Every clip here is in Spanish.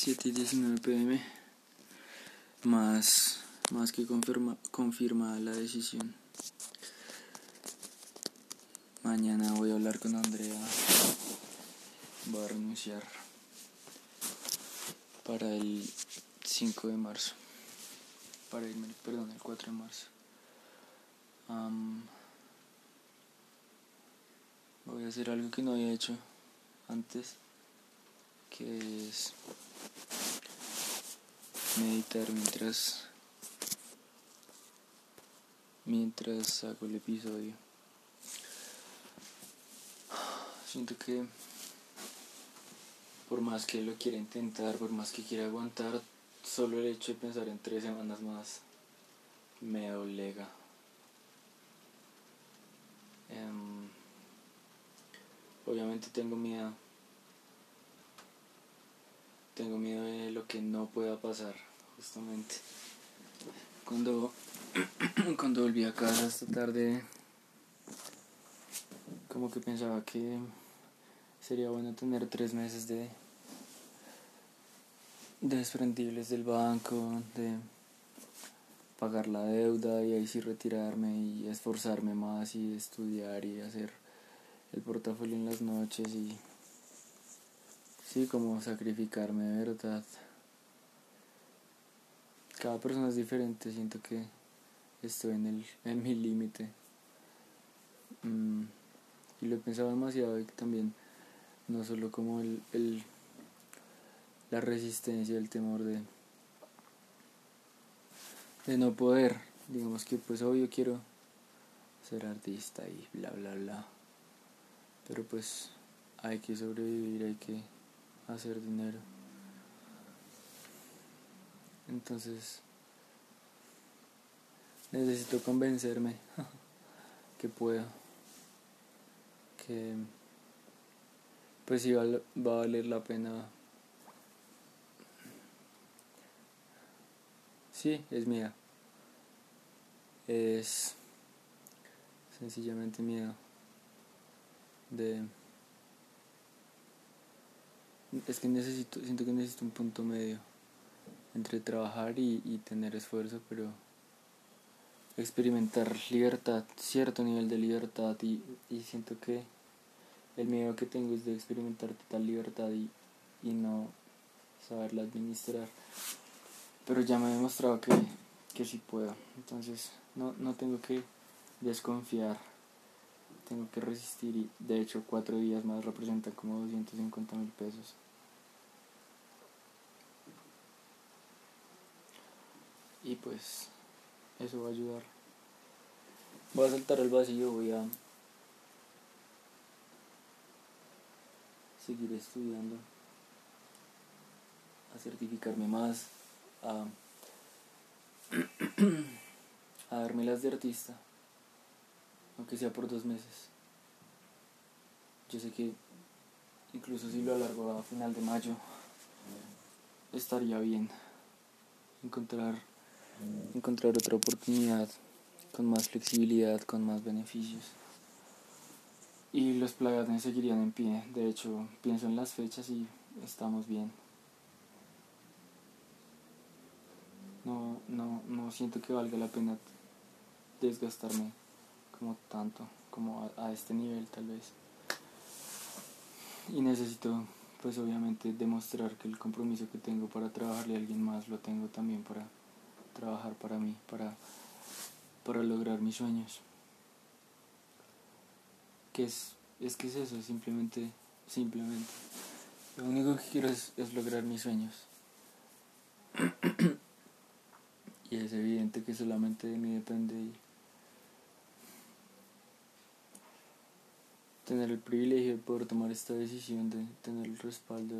7 y 19 pm. Más, más que confirma, confirmada la decisión. Mañana voy a hablar con Andrea. Voy a renunciar para el 5 de marzo. Para irme, perdón, el 4 de marzo. voy a hacer algo que no había hecho antes, que es meditar mientras mientras hago el episodio. Siento que por más que lo quiera intentar, por más que quiera aguantar, solo el hecho de pensar en tres semanas más me obliga. Em, obviamente tengo miedo. Tengo miedo de lo que no pueda pasar, justamente. Cuando, cuando volví a casa esta tarde, como que pensaba que sería bueno tener tres meses de desprendibles del banco, de pagar la deuda y ahí sí retirarme y esforzarme más y estudiar y hacer el portafolio en las noches y sí como sacrificarme de verdad cada persona es diferente siento que estoy en el en mi límite mm, y lo he pensado demasiado y también no solo como el, el la resistencia el temor de de no poder. Digamos que pues obvio quiero ser artista y bla bla bla. Pero pues hay que sobrevivir, hay que hacer dinero. Entonces necesito convencerme que puedo. Que pues sí va, va a valer la pena Sí, es miedo. Es sencillamente miedo de es que necesito siento que necesito un punto medio entre trabajar y, y tener esfuerzo pero experimentar libertad cierto nivel de libertad y, y siento que el miedo que tengo es de experimentar total libertad y, y no saberla administrar pero ya me he demostrado que, que sí puedo. Entonces no, no tengo que desconfiar, tengo que resistir y de hecho cuatro días más representan como 250 mil pesos. Y pues eso va a ayudar. Voy a saltar el vacío, voy a seguir estudiando, a certificarme más, a, a darme las de artista, aunque sea por dos meses. Yo sé que incluso si lo alargo a final de mayo, estaría bien encontrar, encontrar otra oportunidad con más flexibilidad, con más beneficios. Y los me seguirían en pie. De hecho, pienso en las fechas y estamos bien. no, no, no siento que valga la pena desgastarme como tanto, como a, este nivel tal vez. Y necesito pues obviamente demostrar que el compromiso que tengo para trabajarle a alguien más lo tengo también para trabajar para mí, para, para lograr mis sueños. Que es, es que es eso, simplemente, simplemente. Lo único que quiero es, es lograr mis sueños. y es evidente que solamente de mí depende tener el privilegio de poder tomar esta decisión, de tener el respaldo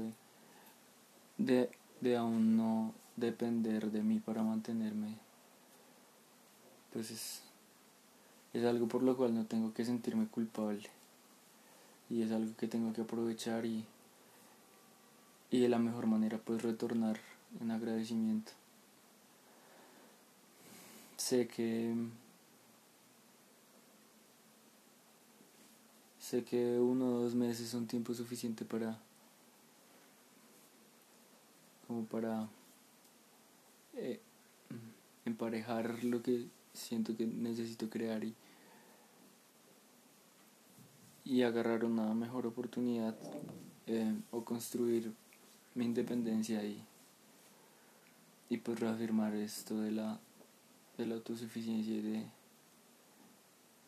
de, de, aún no depender de mí para mantenerme, pues es, es algo por lo cual no tengo que sentirme culpable. Y es algo que tengo que aprovechar y, y de la mejor manera pues retornar en agradecimiento. Sé que sé que uno o dos meses son tiempo suficiente para como para eh, emparejar lo que siento que necesito crear y, y agarrar una mejor oportunidad eh, o construir mi independencia y, y pues reafirmar esto de la, de la autosuficiencia y de,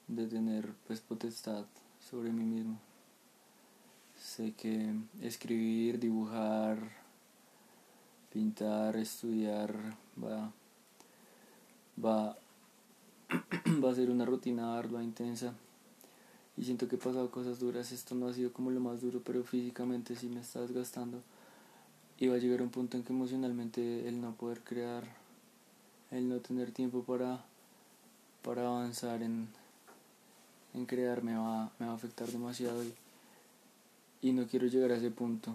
de tener pues potestad sobre mí mismo. Sé que escribir, dibujar, pintar, estudiar va, va, va a ser una rutina ardua, intensa. Y siento que he pasado cosas duras. Esto no ha sido como lo más duro, pero físicamente sí me está desgastando. Y va a llegar un punto en que emocionalmente el no poder crear, el no tener tiempo para, para avanzar en, en crear me va, me va a afectar demasiado y, y no quiero llegar a ese punto.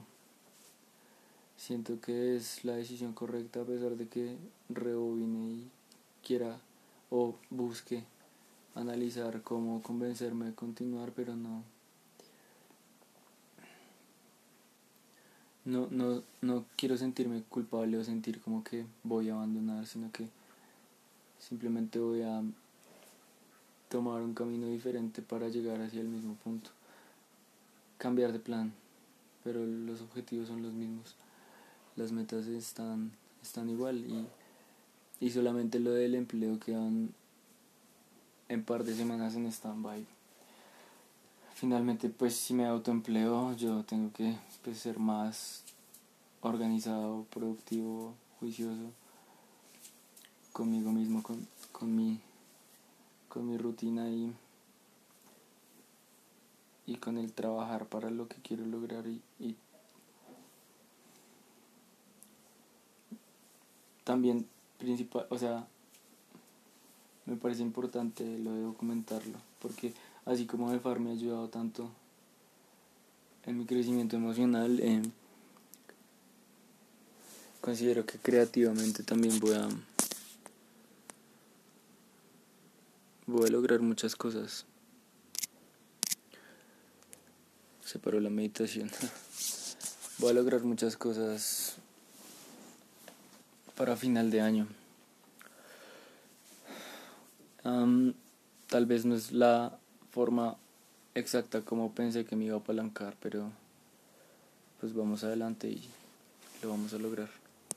Siento que es la decisión correcta a pesar de que rebobine y quiera o busque analizar cómo convencerme de continuar, pero no. No, no, no quiero sentirme culpable o sentir como que voy a abandonar, sino que simplemente voy a tomar un camino diferente para llegar hacia el mismo punto. Cambiar de plan, pero los objetivos son los mismos. Las metas están, están igual y, y solamente lo del empleo quedan en par de semanas en stand-by. Finalmente, pues si me autoempleo, yo tengo que pues, ser más organizado, productivo, juicioso conmigo mismo, con, con mi con mi rutina y, y con el trabajar para lo que quiero lograr y, también principal, o sea, me parece importante lo de documentarlo, porque así como EFAR me ha ayudado tanto en mi crecimiento emocional, eh, considero que creativamente también voy a voy a lograr muchas cosas. Se paró la meditación. voy a lograr muchas cosas para final de año. tal vez no es la forma exacta como pensé que me iba a apalancar, pero pues vamos adelante y lo vamos a lograr.